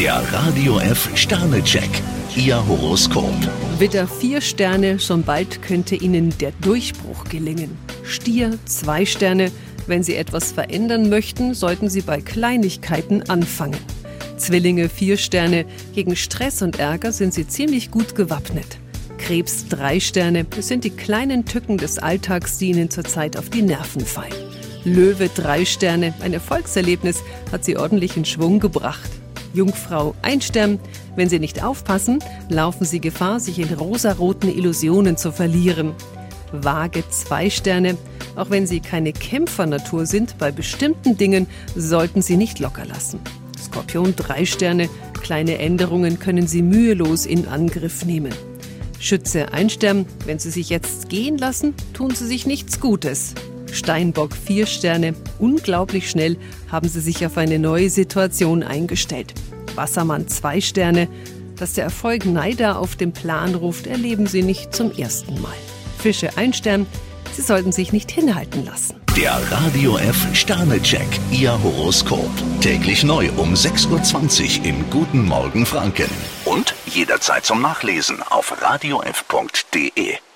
Der Radio F Sternecheck. Ihr Horoskop. Widder vier Sterne, schon bald könnte Ihnen der Durchbruch gelingen. Stier zwei Sterne, wenn Sie etwas verändern möchten, sollten Sie bei Kleinigkeiten anfangen. Zwillinge vier Sterne, gegen Stress und Ärger sind Sie ziemlich gut gewappnet. Krebs drei Sterne, es sind die kleinen Tücken des Alltags, die Ihnen zurzeit auf die Nerven fallen. Löwe drei Sterne, ein Erfolgserlebnis hat Sie ordentlich in Schwung gebracht. Jungfrau ein Stern, wenn Sie nicht aufpassen, laufen Sie Gefahr, sich in rosaroten Illusionen zu verlieren. Waage zwei Sterne, auch wenn Sie keine Kämpfernatur sind, bei bestimmten Dingen sollten Sie nicht locker lassen. Skorpion drei Sterne, kleine Änderungen können Sie mühelos in Angriff nehmen. Schütze ein Stern, wenn Sie sich jetzt gehen lassen, tun Sie sich nichts Gutes. Steinbock vier Sterne, unglaublich schnell haben Sie sich auf eine neue Situation eingestellt. Wassermann zwei Sterne, dass der Erfolg Neider auf den Plan ruft, erleben Sie nicht zum ersten Mal. Fische ein Stern, Sie sollten sich nicht hinhalten lassen. Der Radio F Sternecheck. Ihr Horoskop. Täglich neu um 6.20 Uhr im Guten Morgen Franken. Und jederzeit zum Nachlesen auf radiof.de.